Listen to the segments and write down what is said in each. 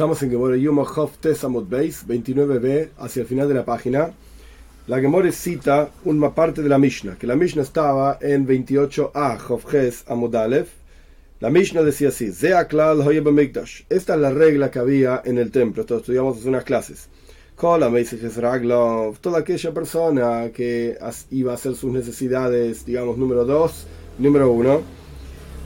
Estamos en Gemore Yuma Hof Tesamot Beis, 29b, hacia el final de la página. La Gemore cita una parte de la Mishnah, que la Mishnah estaba en 28a, Hof Ches Amud Aleph. La Mishnah decía así: Zeaklal Mikdash. Esta es la regla que había en el templo. Esto estudiamos hace unas clases. Kola Raglov, toda aquella persona que iba a hacer sus necesidades, digamos, número 2, número 1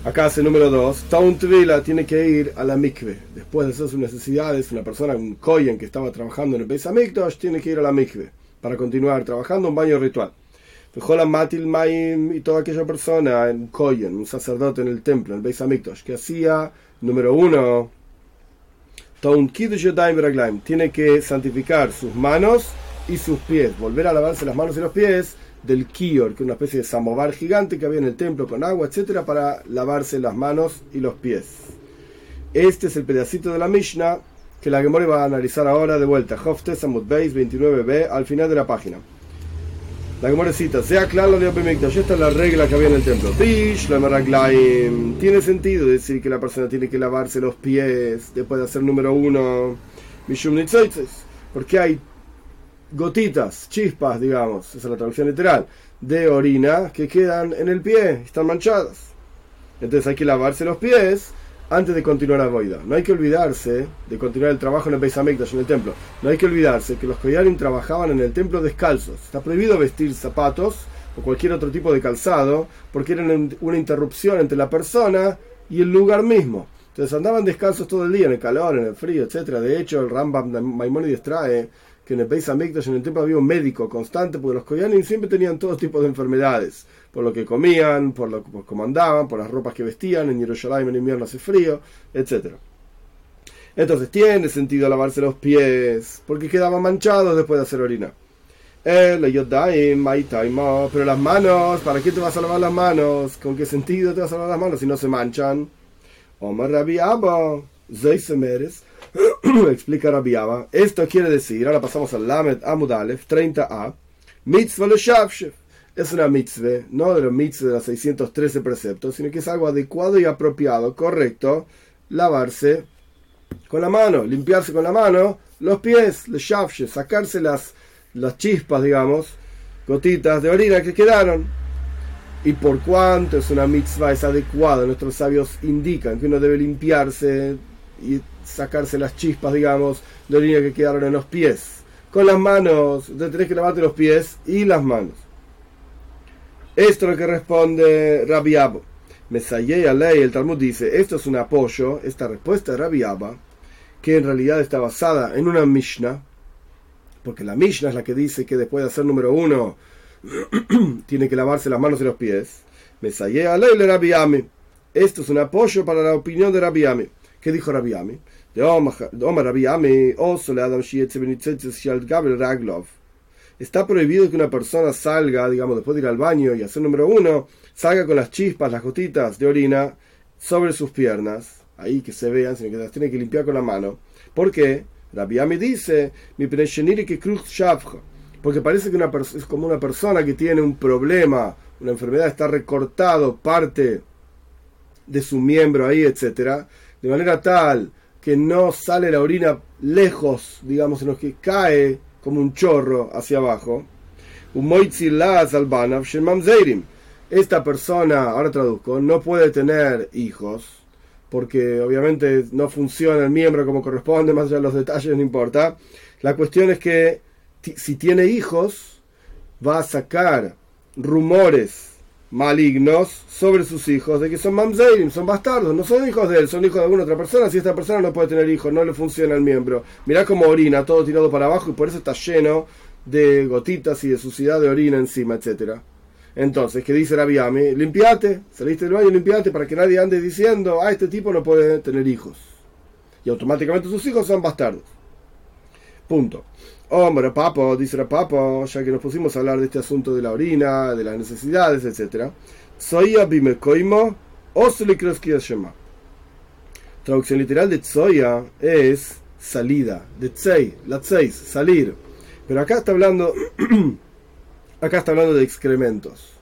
Acá hace número 2. Tauntvila tiene que ir a la mikve. Después de hacer sus necesidades, una persona, un koyen que estaba trabajando en el Beis Hamikdash, tiene que ir a la mikve para continuar trabajando un baño ritual. Jola Matil Maim y toda aquella persona, un koyen, un sacerdote en el templo, en el Beis Hamikdash, que hacía, número 1, tiene que santificar sus manos y sus pies, volver a lavarse las manos y los pies del kior, que es una especie de samovar gigante que había en el templo con agua, etcétera, para lavarse las manos y los pies. Este es el pedacito de la Mishnah que la Gemore va a analizar ahora de vuelta. Hofte Samud Beis 29b al final de la página. La Gemore cita, sea claro Esta es la regla que había en el templo. Tiene sentido decir que la persona tiene que lavarse los pies después de hacer número uno. Porque hay gotitas, chispas, digamos, esa es la traducción literal, de orina que quedan en el pie, están manchadas. Entonces hay que lavarse los pies antes de continuar la boida. No hay que olvidarse de continuar el trabajo en el Beis en el templo. No hay que olvidarse que los Koyanim trabajaban en el templo descalzos. Está prohibido vestir zapatos o cualquier otro tipo de calzado porque eran una interrupción entre la persona y el lugar mismo. Entonces andaban descalzos todo el día, en el calor, en el frío, etc. De hecho, el Rambam Maimonides trae que en el país Hamikdash, en el templo, había un médico constante, porque los Koyanim siempre tenían todo tipo de enfermedades, por lo que comían, por lo por cómo andaban, por las ropas que vestían, en Jerusalén en invierno hace frío, etc. Entonces tiene sentido lavarse los pies, porque quedaban manchados después de hacer orina. Pero las manos, ¿para qué te vas a lavar las manos? ¿Con qué sentido te vas a lavar las manos si no se manchan? Omar Rabbi Abba, Zeisemeres. explica Rabiaba, esto quiere decir, ahora pasamos al Lamed Amudalef 30a, mitzvah le Es una mitzvah, no de los mitzvah de los 613 preceptos, sino que es algo adecuado y apropiado, correcto, lavarse con la mano, limpiarse con la mano los pies, le sacarse las, las chispas, digamos, gotitas de orina que quedaron. Y por cuanto es una mitzvah, es adecuado, nuestros sabios indican que uno debe limpiarse y sacarse las chispas, digamos, de orina que quedaron en los pies. Con las manos, te tenés que lavarte los pies y las manos. Esto es lo que responde Rabbi Abba. a ley, el Talmud dice, esto es un apoyo, esta respuesta de Rabbi Abba, que en realidad está basada en una Mishnah, porque la Mishnah es la que dice que después de hacer número uno, tiene que lavarse las manos y los pies. a ley, le Rabbi Esto es un apoyo para la opinión de Rabbi Ami. ¿Qué dijo Rabbi Ami? Está prohibido que una persona salga, digamos, después de ir al baño y hacer número uno, salga con las chispas, las gotitas de orina sobre sus piernas, ahí que se vean, sino que las tiene que limpiar con la mano. ¿Por qué? Rabbi Ami dice, mi que cruz porque parece que una es como una persona que tiene un problema, una enfermedad, está recortado parte de su miembro ahí, etcétera, de manera tal que no sale la orina lejos, digamos, sino que cae como un chorro hacia abajo. Esta persona, ahora traduzco, no puede tener hijos, porque obviamente no funciona el miembro como corresponde, más allá de los detalles no importa. La cuestión es que si tiene hijos, va a sacar rumores malignos sobre sus hijos, de que son mamzeirim, son bastardos, no son hijos de él, son hijos de alguna otra persona. Si esta persona no puede tener hijos, no le funciona el miembro. Mirá cómo orina, todo tirado para abajo y por eso está lleno de gotitas y de suciedad de orina encima, etcétera. Entonces, ¿qué dice la Viame? Limpiate, saliste del baño, limpiate para que nadie ande diciendo, ah, este tipo no puede tener hijos. Y automáticamente sus hijos son bastardos. Punto. Hombre, papo, dice la papo, ya que nos pusimos a hablar de este asunto de la orina, de las necesidades, etc. Soya bimekoimo shema. Traducción literal de tsoya es salida, de tsei, la tseis, salir. Pero acá está hablando, acá está hablando de excrementos.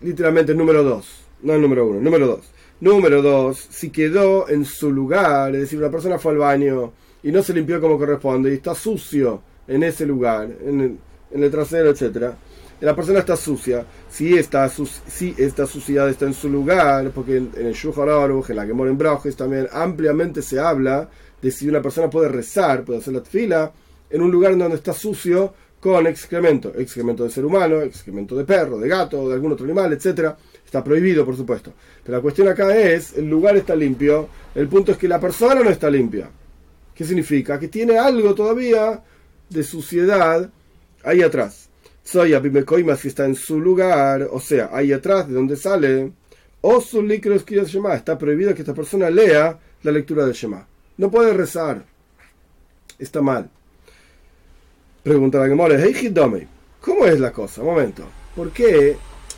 Literalmente número 2, no el número 1, número 2. Número dos, si quedó en su lugar, es decir, una persona fue al baño y no se limpió como corresponde y está sucio en ese lugar, en el, en trasero, etcétera, la persona está sucia. Si esta, si esta suciedad está en su lugar, porque en, el Shulchan en la que en Brajes, también ampliamente se habla de si una persona puede rezar, puede hacer la fila en un lugar donde está sucio con excremento, excremento de ser humano, excremento de perro, de gato, de algún otro animal, etcétera. Está prohibido, por supuesto. Pero la cuestión acá es, el lugar está limpio, el punto es que la persona no está limpia. ¿Qué significa? Que tiene algo todavía de suciedad ahí atrás. Soy Abimekoima si está en su lugar, o sea, ahí atrás de donde sale, o su Shema. Está prohibido que esta persona lea la lectura del Shema. No puede rezar. Está mal. Pregunta la Gemora, hey ¿cómo es la cosa? momento. ¿Por qué?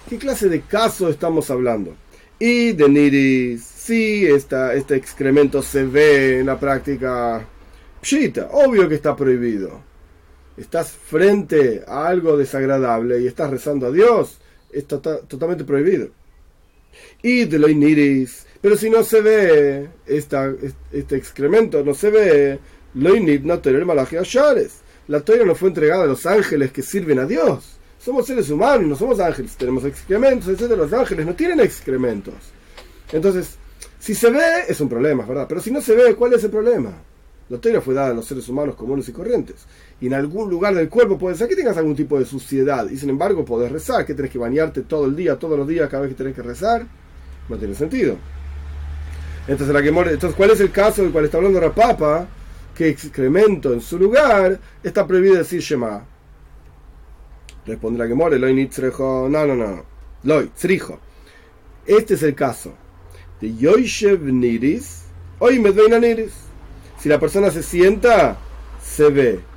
¿Qué clase de caso estamos hablando? Y de Niris, sí, esta, este excremento se ve en la práctica pshita, obvio que está prohibido. Estás frente a algo desagradable y estás rezando a Dios, está totalmente prohibido. Y de los Niris, pero si no se ve esta, este excremento, no se ve, lo no tener malaje La toira no fue entregada a los ángeles que sirven a Dios somos seres humanos, no somos ángeles, tenemos excrementos, etc. Los ángeles no tienen excrementos. Entonces, si se ve, es un problema, ¿verdad? Pero si no se ve, ¿cuál es el problema? La teoría fue dada a los seres humanos comunes y corrientes. Y en algún lugar del cuerpo puede ser que tengas algún tipo de suciedad. Y sin embargo, podés rezar. que tenés que bañarte todo el día, todos los días, cada vez que tenés que rezar? No tiene sentido. Entonces, la que entonces ¿cuál es el caso del cual está hablando la Papa? Que excremento en su lugar está prohibido decir Shema. Responderá que more, loy no, no, no, loy, tzrijo. Este es el caso de Yoishev Niris, hoy Niris. Si la persona se sienta, se ve,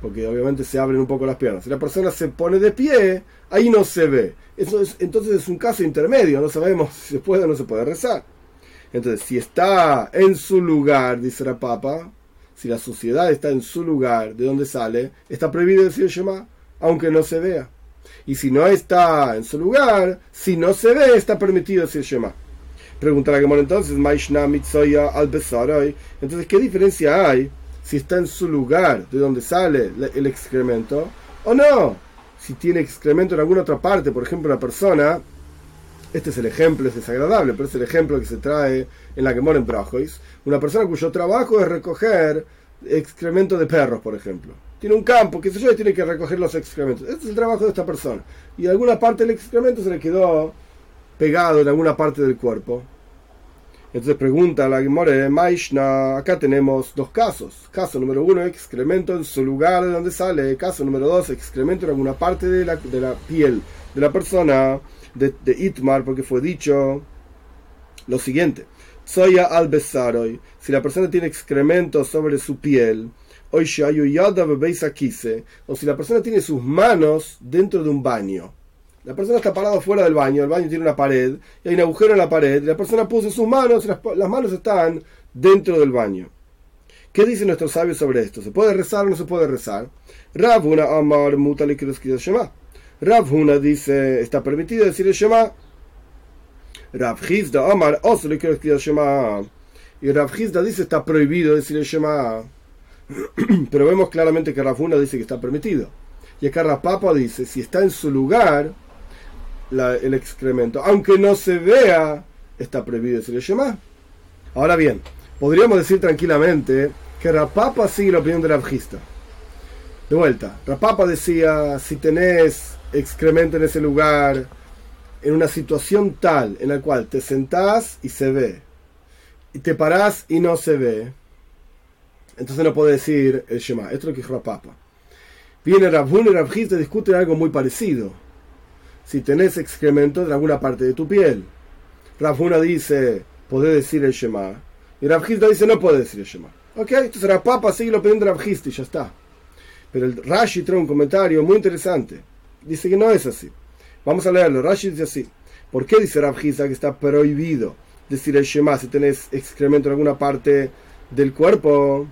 porque obviamente se abren un poco las piernas. Si la persona se pone de pie, ahí no se ve. Eso es, entonces es un caso intermedio, no sabemos si se puede o no se puede rezar. Entonces, si está en su lugar, dice la Papa, si la sociedad está en su lugar, de donde sale, está prohibido decir Shema aunque no se vea. Y si no está en su lugar, si no se ve, está permitido decir Shema. Preguntará Gemora entonces, entonces, ¿qué diferencia hay si está en su lugar, de donde sale el excremento, o no? Si tiene excremento en alguna otra parte, por ejemplo, una persona, este es el ejemplo, es desagradable, pero es el ejemplo que se trae en la Gemora en Brajois, una persona cuyo trabajo es recoger excremento de perros, por ejemplo tiene un campo, qué sé yo, y tiene que recoger los excrementos. Este es el trabajo de esta persona. Y alguna parte del excremento se le quedó pegado en alguna parte del cuerpo. Entonces pregunta la Gemore Maishna, acá tenemos dos casos. Caso número uno, excremento en su lugar de donde sale. Caso número dos, excremento en alguna parte de la, de la piel de la persona, de, de Itmar, porque fue dicho lo siguiente. Soya al besaroy. Si la persona tiene excremento sobre su piel, o si la persona tiene sus manos dentro de un baño. La persona está parada fuera del baño, el baño tiene una pared, y hay un agujero en la pared, la persona puso sus manos, las, manos están dentro del baño. ¿Qué dicen nuestros sabios sobre esto? ¿Se puede rezar o no se puede rezar? Ravuna Amar Shema. Ravuna dice, está permitido decir Shema. Rav Amar Shema. Y Rav dice, está prohibido decir Shema. Pero vemos claramente que Rafuna dice que está permitido. Y acá Rapapa dice, si está en su lugar el excremento, aunque no se vea, está prohibido decirle Shema. Ahora bien, podríamos decir tranquilamente que Rapapa sigue la opinión de Rabjista. De vuelta, Rapapa decía, si tenés excremento en ese lugar, en una situación tal en la cual te sentás y se ve, y te parás y no se ve, entonces no puede decir el Shema. Esto es lo que dijo Papa. Viene Rabhun y Rabhista discuten algo muy parecido. Si tenés excremento en alguna parte de tu piel. Rabhuna dice, podés decir el Shema. Y Rabhista dice, no puede decir el Shema. Ok, entonces Papa sigue lo pidiendo Rabhista y ya está. Pero el Rashi trae un comentario muy interesante. Dice que no es así. Vamos a leerlo. Rashi dice así. ¿Por qué dice Rabhista que está prohibido decir el Shema si tenés excremento en alguna parte del cuerpo?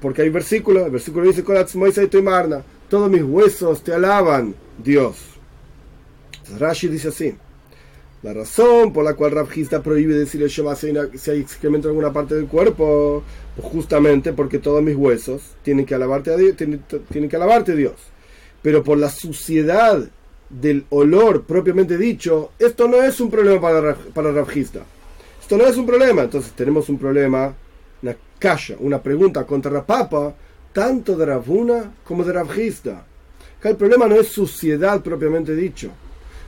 porque hay versículos, el versículo dice, todos mis huesos te alaban, Dios. Rashi dice así, La razón por la cual Rabjista prohíbe decir el Shema si hay, excremento en alguna parte del cuerpo, pues justamente porque todos mis huesos tienen que alabarte a Dios, tienen, que alabarte Dios. Pero por la suciedad del olor propiamente dicho, esto no es un problema para, para Rabjista. Esto no es un problema. Entonces tenemos un problema, una calla, una pregunta contra Rapapa, tanto de Ravuna como de Rabjista. Acá el problema no es suciedad propiamente dicho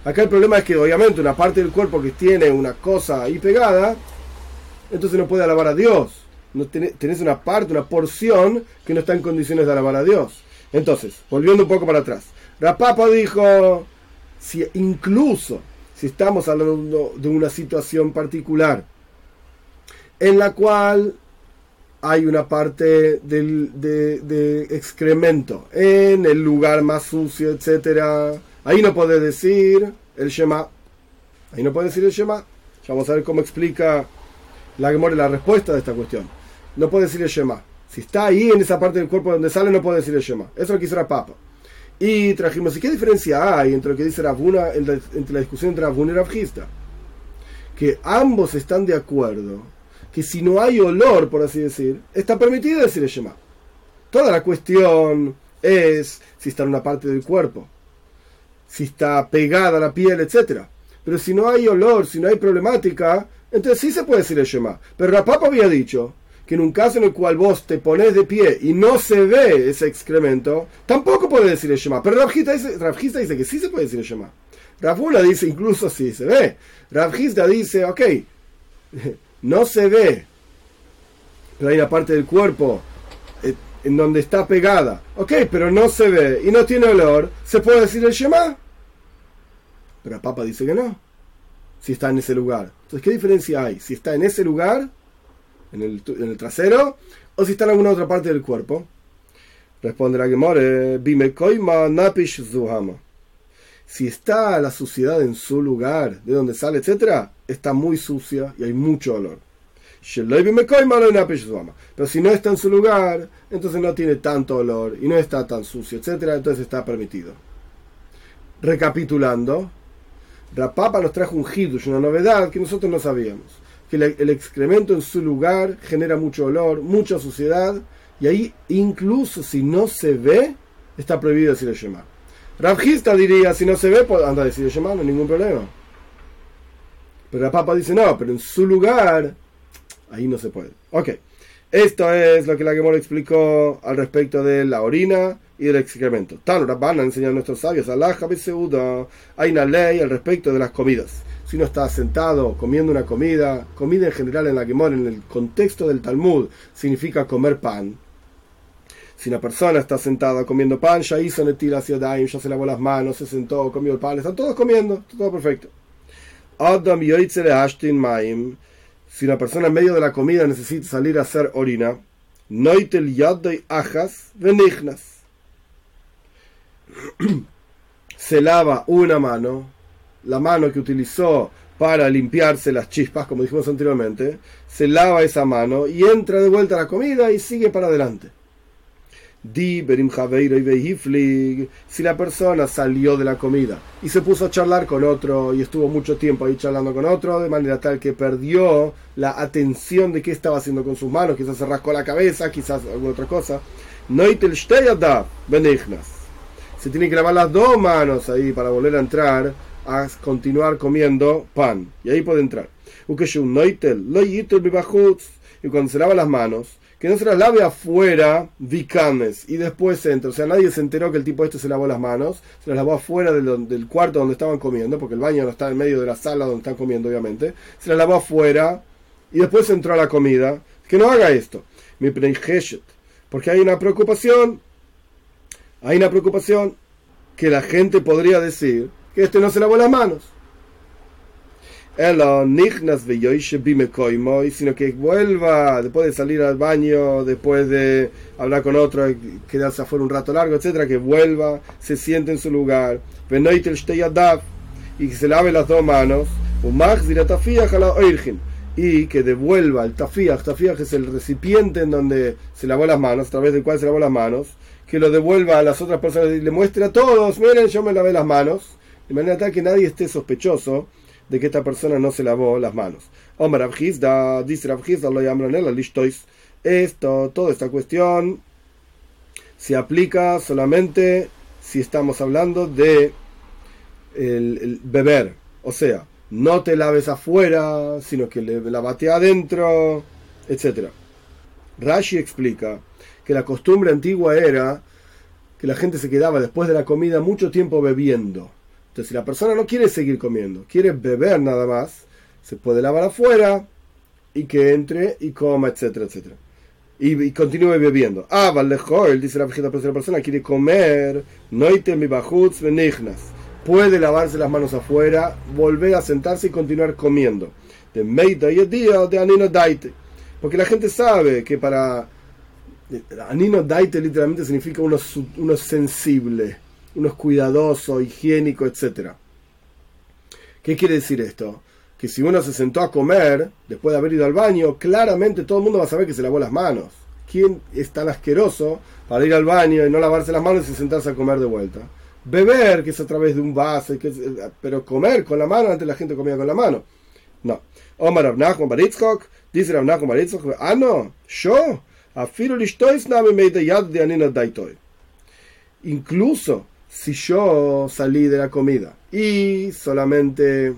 Acá el problema es que obviamente una parte del cuerpo que tiene una cosa ahí pegada, entonces no puede alabar a Dios. No tenés una parte, una porción que no está en condiciones de alabar a Dios. Entonces, volviendo un poco para atrás. Rapapa dijo, si incluso si estamos hablando de una situación particular en la cual hay una parte del, de, de, excremento en el lugar más sucio, etcétera, Ahí no puede decir el Shema. Ahí no puede decir el Shema. vamos a ver cómo explica la la respuesta de esta cuestión. No puede decir el Shema. Si está ahí en esa parte del cuerpo donde sale, no puede decir el Shema. Eso es lo que Papa. Y trajimos, ¿y qué diferencia hay entre lo que dice Ravuna, entre la discusión entre Ravuna y Ravgista? Que ambos están de acuerdo que si no hay olor, por así decir, está permitido decir el Shema. Toda la cuestión es si está en una parte del cuerpo si está pegada a la piel, etc. Pero si no hay olor, si no hay problemática, entonces sí se puede decir el Shema. Pero la Papa había dicho que en un caso en el cual vos te pones de pie y no se ve ese excremento, tampoco puede decir el Shema. Pero Rabjista dice, dice que sí se puede decir el Shema. Rafula dice incluso sí se ve. Rabjista dice, ok, no se ve, pero hay una parte del cuerpo en donde está pegada. Ok, pero no se ve y no tiene olor, ¿se puede decir el Shema? Pero el Papa dice que no, si está en ese lugar. Entonces, ¿qué diferencia hay? Si está en ese lugar, en el, trasero, o si está en alguna otra parte del cuerpo. Responde la Gemore, Bime koima napish zuhama. Si está la suciedad en su lugar, de donde sale, etc., está muy sucia y hay mucho olor. Pero si no está en su lugar, entonces no tiene tanto olor y no está tan sucio, etc. Entonces está permitido. Recapitulando, Rapapa nos trajo un hidush, una novedad que nosotros no sabíamos. Que el excremento en su lugar genera mucho olor, mucha suciedad, y ahí incluso si no se ve, está prohibido decir el Shema. Rabjista diría, si no se ve, pues anda a decir el Shema, no hay ningún problema. Pero Rapapa dice, no, pero en su lugar Ahí no se puede. Ok. Esto es lo que la Gemora explicó al respecto de la orina y del excremento. Tan van a enseñar a nuestros sabios, Allah hay una ley al respecto de las comidas. Si uno está sentado comiendo una comida, comida en general en la Gemora, en el contexto del Talmud, significa comer pan. Si una persona está sentada comiendo pan, ya hizo netil hacia daim, ya se lavó las manos, se sentó, comió el pan, están todos comiendo, todo perfecto. Adam maim si una persona en medio de la comida necesita salir a hacer orina, noitel ajas venignas. Se lava una mano, la mano que utilizó para limpiarse las chispas, como dijimos anteriormente, se lava esa mano y entra de vuelta a la comida y sigue para adelante. Si la persona salió de la comida y se puso a charlar con otro y estuvo mucho tiempo ahí charlando con otro, de manera tal que perdió la atención de qué estaba haciendo con sus manos, quizás se rascó la cabeza, quizás alguna otra cosa. Se tiene que lavar las dos manos ahí para volver a entrar a continuar comiendo pan. Y ahí puede entrar. Y cuando se lava las manos, que no se las lave afuera, vicames, y después entra. O sea, nadie se enteró que el tipo este se lavó las manos, se las lavó afuera del, cuarto donde estaban comiendo, porque el baño no está en medio de la sala donde están comiendo, obviamente. Se las lavó afuera y después entró a la comida. Que no haga esto. Mi porque hay una preocupación, hay una preocupación que la gente podría decir que este no se lavó las manos sino que vuelva después de salir al baño, después de hablar con otro, quedarse afuera un rato largo, etcétera, que vuelva, se siente en su lugar, y que se lave las dos manos, y que devuelva el tafiach, tafiach es el recipiente en donde se lavó las manos, a través del cual se lavó las manos, que lo devuelva a las otras personas y le muestre a todos, miren, yo me lavé las manos, de manera tal que nadie esté sospechoso de que esta persona no se lavó las manos. Omar Abhizda, dice Abhizda, lo llaman el listois. Esto, toda esta cuestión se aplica solamente si estamos hablando de el, beber. O sea, no te laves afuera, sino que le lavate adentro, etc. Rashi explica que la costumbre antigua era que la gente se quedaba después de la comida mucho tiempo bebiendo. Si la persona no quiere seguir comiendo, quiere beber nada más, se puede lavar afuera y que entre y coma, etcétera, etcétera. Y, continúe bebiendo. Ah, vale, dice la pero si la persona quiere comer, noite mi bajutz Puede lavarse las manos afuera, volver a sentarse y continuar comiendo. De meita y día de anino daite. Porque la gente sabe que para Anino Daite literalmente significa uno, uno sensible, uno es cuidadoso, higiénico, etc. ¿Qué quiere decir esto? Que si uno se sentó a comer después de haber ido al baño, claramente todo el mundo va a saber que se lavó las manos. ¿Quién es tan asqueroso para ir al baño y no lavarse las manos y sentarse a comer de vuelta? Beber, que es a través de un vaso, pero comer con la mano, antes la gente comía con la mano. No. Omar Abnachon Baritzkok, dice Abnachon Baritzkok, ah no, yo Incluso si yo salí de la comida y solamente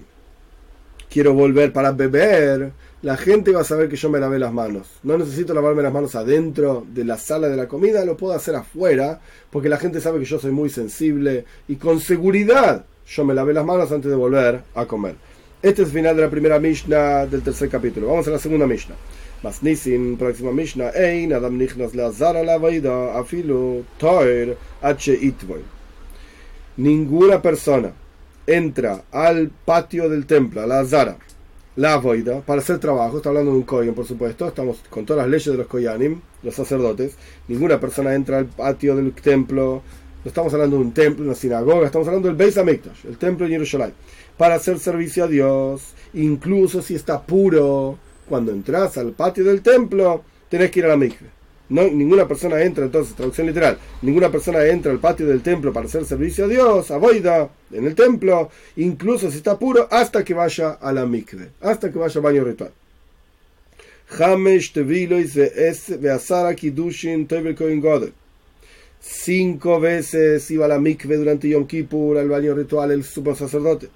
quiero volver para beber, la gente va a saber que yo me lavé las manos. No necesito lavarme las manos adentro de la sala de la comida, lo puedo hacer afuera, porque la gente sabe que yo soy muy sensible y con seguridad yo me lavé las manos antes de volver a comer. Este es el final de la primera Mishnah del tercer capítulo. Vamos a la segunda Mishnah. Masnisin, próxima Mishnah, Ein, Adam Nichnas Lazara la Vaida, Afilo, Toir, H. Itvoy. Ninguna persona entra al patio del templo, a la Zara, la Voida, para hacer trabajo. Está hablando de un Koyan, por supuesto. Estamos con todas las leyes de los Koyanim, los sacerdotes. Ninguna persona entra al patio del templo. No estamos hablando de un templo, una sinagoga. Estamos hablando del Beis Hamikdash, el templo de Jerusalén. Para hacer servicio a Dios, incluso si está puro cuando entras al patio del templo, tenés que ir a la mikve. No, ninguna persona entra, entonces, traducción literal, ninguna persona entra al patio del templo para hacer servicio a Dios, a Boida, en el templo, incluso si está puro, hasta que vaya a la mikve, hasta que vaya al baño ritual. Cinco veces iba a la mikve durante Yom Kippur, al baño ritual, el sumo sacerdote.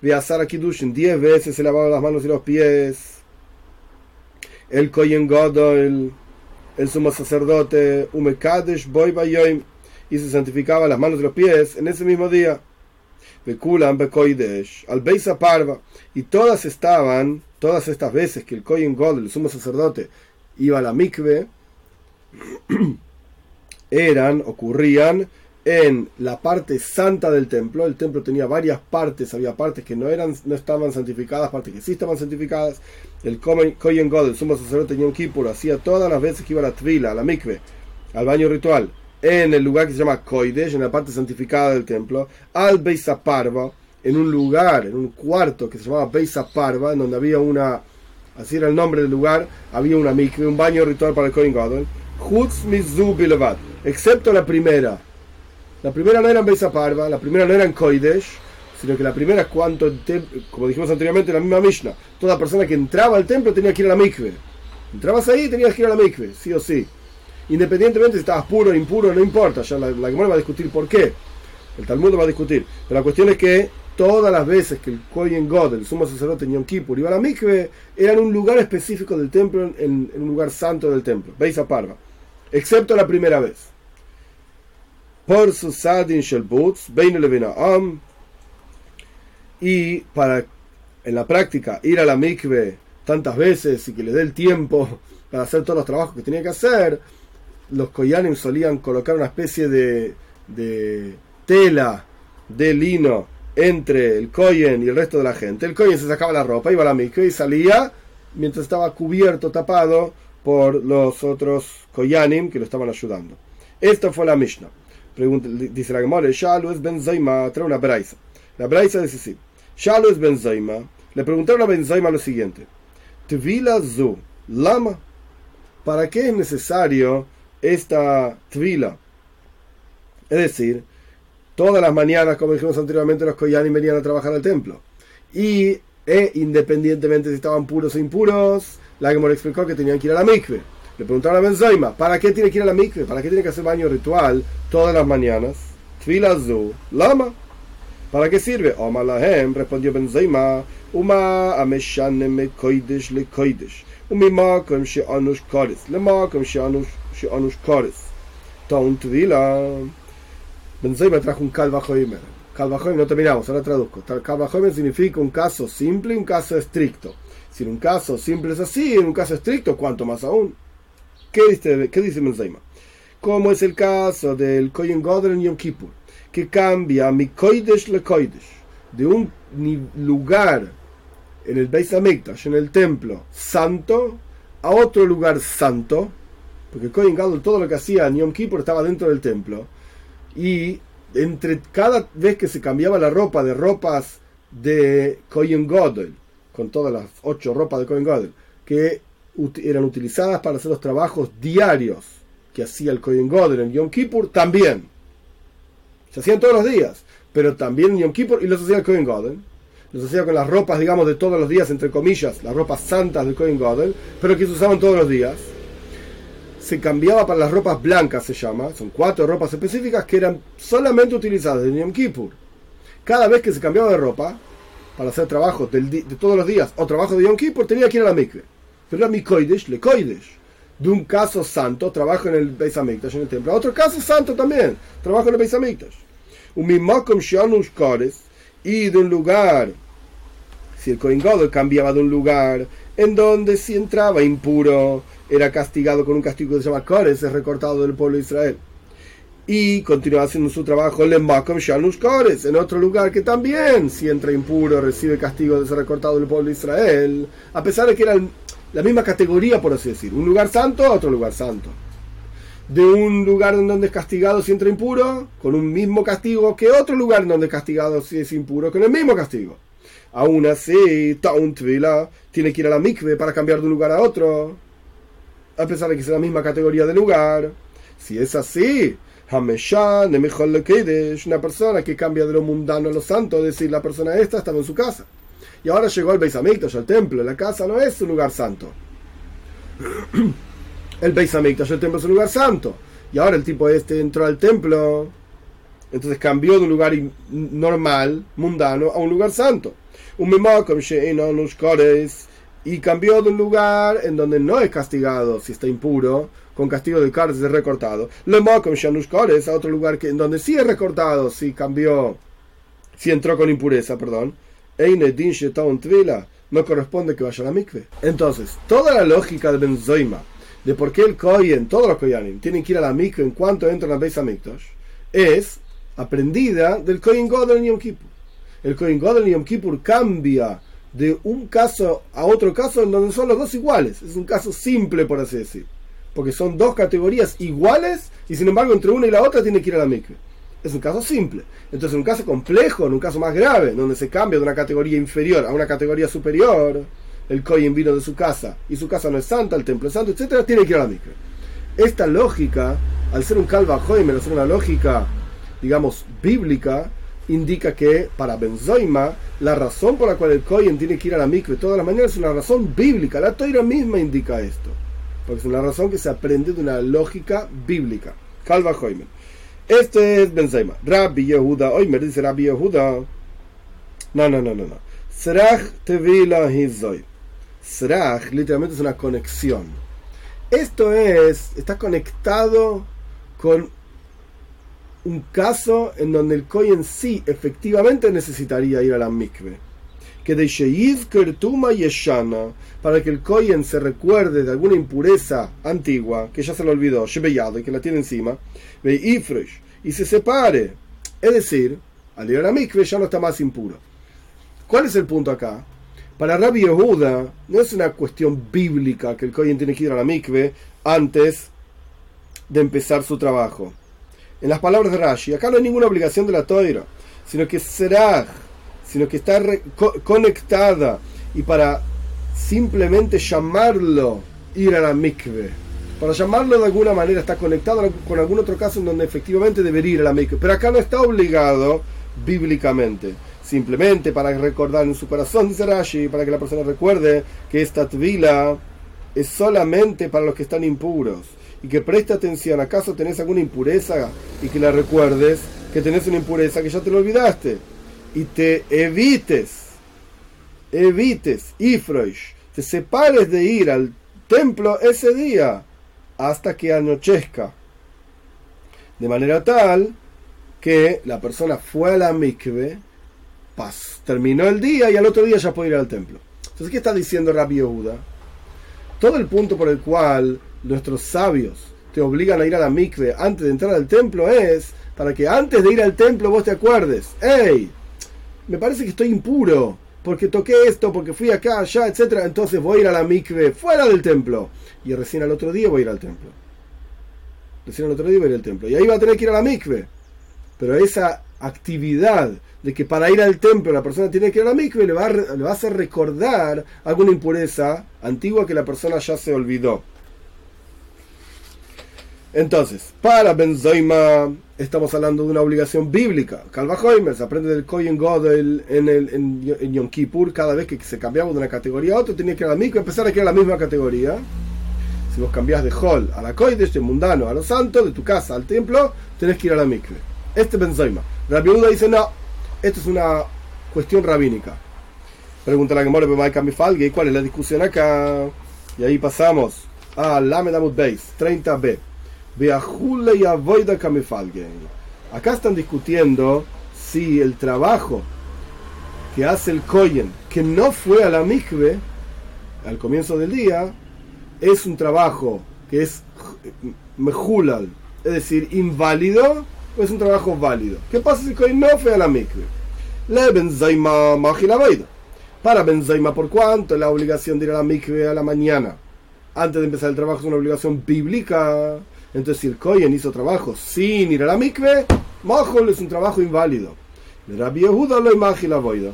Diez veces se lavaba las manos y los pies el Kohen Godol, el sumo sacerdote, Umekadesh Boy Bayoim, y se santificaba las manos y los pies en ese mismo día. Bekulam Bekoidesh, al Beisa Parva, y todas estaban, todas estas veces que el Kohen Godol, el sumo sacerdote, iba a la mikve, eran, ocurrían en la parte santa del templo. El templo tenía varias partes, había partes que no, eran, no estaban santificadas, partes que sí estaban santificadas. El Kohen God, el sumo sacerdote un Kippur, hacía todas las veces que iba a la trila, a la mikve, al baño ritual, en el lugar que se llama Koidesh, en la parte santificada del templo, al Beisa Parva, en un lugar, en un cuarto que se llamaba Beisa Parva, en donde había una, así era el nombre del lugar, había una mikve, un baño ritual para el Kohen God, excepto la primera, la primera no era en Beisa Parva, la primera no era en Koidesh, sino que la primera es cuanto, como dijimos anteriormente en la misma Mishnah, toda persona que entraba al templo tenía que ir a la mikve. Entrabas ahí tenías que ir a la mikve, sí o sí. Independientemente si estabas puro o impuro, no importa, ya la, la va a discutir por qué. El Talmud va a discutir. Pero la cuestión es que todas las veces que el Kohen God, el sumo sacerdote Yom Kippur, iba a la mikve, era en un lugar específico del templo, en, un lugar santo del templo, Beisa Parva. Excepto la primera vez por su sadin shel boots, am, y para en la práctica ir a la mikve tantas veces y que le dé el tiempo para hacer todos los trabajos que tenía que hacer, los koyanim solían colocar una especie de, de tela de lino entre el koyen y el resto de la gente. El koyen se sacaba la ropa, iba a la mikve y salía mientras estaba cubierto, tapado por los otros koyanim que lo estaban ayudando. Esta fue la Mishnah dice la Gemara, Shalu es Ben Zaima, trae una braisa. La braisa dice así: Shalu es Ben Zaima, le preguntaron a Ben Zaima lo siguiente: Tvila Zu, Lama, ¿para qué es necesario esta Tvila? Es decir, todas las mañanas, como dijimos anteriormente, los Koyanim venían a trabajar al templo. Y E independientemente si estaban puros o impuros, la explicó que tenían que ir a la mikve. Le preguntaron a Benzaima, ¿para qué tiene que ir a la mikve? ¿Para qué tiene que hacer baño ritual todas las mañanas? Tfilazu, lama. ¿Para qué sirve? Omalahem respondió Ben Benzaima, Uma ameshanem koidesh le koidesh, umimakom she'anush koris, lemakom she'anush she'anush koris. Taunt vila. Benzaima trajo un calva joimer. Calva joimer, no terminamos, ahora traduzco. Calva joimer significa un caso simple y un caso estricto. Si en un caso simple es así, en un caso estricto, cuanto más aún. ¿Qué dice, qué dice Como es el caso del Koyen Godren y Yom Kippur que cambia mi Koidesh le Koidesh, de un lugar en el Beis en el templo santo, a otro lugar santo, porque Kohen Gadol todo lo que hacía en Yom Kippur estaba dentro del templo, y entre cada vez que se cambiaba la ropa de ropas de Kohen Gadol, con todas las ocho ropas de Kohen Gadol, que eran utilizadas para hacer los trabajos diarios que hacía el Kohen Gadol en Yom Kippur, también. Se hacían todos los días, pero también en Yom Kippur y los hacía el Kohen Gadol los hacía con las ropas, digamos, de todos los días, entre comillas, las ropas santas del Kohen Gadol, pero que se usaban todos los días. Se cambiaba para las ropas blancas, se llama, son cuatro ropas específicas que eran solamente utilizadas en Yom Kippur. Cada vez que se cambiaba de ropa, para hacer trabajo de todos los días o trabajo de Yom Kippur, tenía que ir a la mikve. Pero era mi koidesh, le. De un caso santo, trabajo en el Beis en el templo. Otro caso santo también, trabajo en el Beis Hamikdash. Shanush y de un lugar, si el Kohen cambiaba de un lugar en donde si entraba impuro era castigado con un castigo que se llama Kores, es recortado del pueblo de Israel. Y continuaba haciendo su trabajo Kores, en otro lugar que también, si entra impuro, recibe castigo de ser recortado del pueblo de Israel, a pesar de que era la misma categoría, por así decir, un lugar santo a otro lugar santo de un lugar en donde es castigado si entra impuro, con un mismo castigo que otro lugar en donde es castigado si es impuro, con el mismo castigo. Aún así, Tauntvila tiene que ir a la mikve para cambiar de un lugar a otro, a pesar de que es la misma categoría de lugar. Si es así, Hameshan, es una persona que cambia de lo mundano a lo santo, es decir, la persona esta estaba en su casa. Y ahora llegó al Beis al templo. La casa no es un lugar santo. el Beis el templo es un lugar santo. Y ahora el tipo este entró al templo, entonces cambió de un lugar normal, mundano, a un lugar santo. Y cambió de un lugar en donde no es castigado si está impuro, con castigo de cárcel es recortado. A otro lugar en donde sí es recortado si cambió, si entró con impureza, perdón. No corresponde que vaya a la mikve. Entonces, toda la lógica de Benzoima de por qué el Kohen, todos los Koyanim, tienen que ir a la mikve en cuanto entran a Beis Hamikdash, es aprendida del Kohen Godel en Yom Kippur. El Kohen Godel en Yom Kippur cambia de un caso a otro caso en donde son los dos iguales. Es un caso simple, por así decir. Porque son dos categorías iguales y sin embargo entre una y la otra tiene que ir a la mikve. Es un caso simple. Entonces, en un caso complejo, en un caso más grave, donde se cambia de una categoría inferior a una categoría superior, el Kohen vino de su casa y su casa no es santa, el templo es santo, etcétera, tiene que ir a la mikve. Esta lógica, al ser un Kalva al ser una lógica, digamos, bíblica, indica que para Benzoima, la razón por la cual el Kohen tiene que ir a la mikve todas las mañanas es una razón bíblica. La Toira misma indica esto. Porque es una razón que se aprende de una lógica bíblica. Kalva Este es Benzoima. Rabbi Yehuda, me dice Rabbi Yehuda. No, no, no, no, no. Serach tevila hizoy. Srach literalmente es una conexión. Esto es, está conectado con un caso en donde el Koy en sí efectivamente necesitaría ir a la mikve. Que de Sheiv Kertuma Yeshana, para que el Koyen se recuerde de alguna impureza antigua, que ya se lo olvidó, Shebeyado, y que la tiene encima, y se separe. Es decir, al ir a la mikve ya no está más impuro. ¿Cuál es el punto acá? Para Rabbi Yehuda no es una cuestión bíblica que el Kohen tiene que ir a la mikve antes de empezar su trabajo. En las palabras de Rashi, acá no hay ninguna obligación de la toira, sino que será, sino que está conectada y para simplemente llamarlo ir a la mikve. Para llamarlo de alguna manera está conectado con algún otro caso en donde efectivamente debería ir a la mikve. Pero acá no está obligado bíblicamente simplemente para recordar en su corazón, dice Rashi, para que la persona recuerde que esta tvila es solamente para los que están impuros y que preste atención, acaso tenés alguna impureza y que la recuerdes que tenés una impureza que ya te lo olvidaste y te evites, evites, Ifroish, te separes de ir al templo ese día hasta que anochezca. De manera tal que la persona fue a la mikve, terminó el día y al otro día ya puede ir al templo. Entonces, ¿qué está diciendo Rabbi Yehuda? Todo el punto por el cual nuestros sabios te obligan a ir a la mikve antes de entrar al templo es para que antes de ir al templo vos te acuerdes, hey, me parece que estoy impuro, porque toqué esto, porque fui acá, allá, etc. Entonces voy a ir a la mikve fuera del templo. Y recién al otro día voy a ir al templo. Recién al otro día voy a ir al templo. Y ahí va a tener que ir a la mikve. Pero esa actividad de que para ir al templo la persona tiene que ir a la mikve le va le va a hacer recordar alguna impureza antigua que la persona ya se olvidó. Entonces, para Benzoima estamos hablando de una obligación bíblica. Calva se aprende del Kohen Godel en, el, en, Yom Kippur, cada vez que se cambiaba de una categoría a otra, tenía que ir a la mikve, empezar a era la misma categoría. Si vos cambiás de Hol a la Koidesh, de mundano a los santos, de tu casa al templo, tenés que ir a la mikve. Este Benzoima. La viuda dice, no, esto es una cuestión rabínica. Pregunta la Gemora, ¿y cuál es la discusión acá? Y ahí pasamos a Lamedamut Beis, 30b. Acá están discutiendo si el trabajo que hace el Koyen, que no fue a la mikve al comienzo del día, es un trabajo que es mejulal, es decir, inválido, o es un trabajo válido. ¿Qué pasa si el Koyen no fue a la mikve? Le benzaima Para benzaima, ¿por cuánto? La obligación de ir a la mikve a la mañana. Antes de empezar el trabajo es una obligación bíblica. Entonces, si el Kohen hizo trabajo sin ir a la mikve, Mahol es un trabajo inválido. De Rabbi Yehuda lo imagina boida.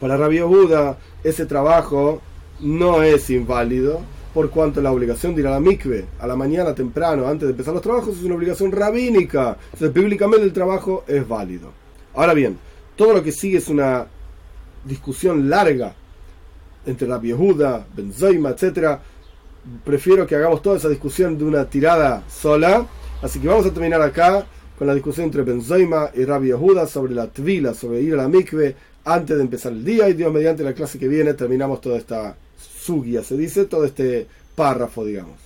Para Rabbi Yehuda, ese trabajo no es inválido, por cuanto la obligación de ir a la mikve a la mañana temprano, antes de empezar los trabajos, es una obligación rabínica. Entonces, bíblicamente el trabajo es válido. Ahora bien, todo lo que sigue es una discusión larga entre Rabbi Yehuda, Benzoima, etcétera prefiero que hagamos toda esa discusión de una tirada sola. Así que vamos a terminar acá con la discusión entre Benzoima y Rabbi Yehuda sobre la tvila, sobre ir a la mikve antes de empezar el día. Y Dios, mediante la clase que viene, terminamos toda esta sugia, se dice, todo este párrafo, digamos.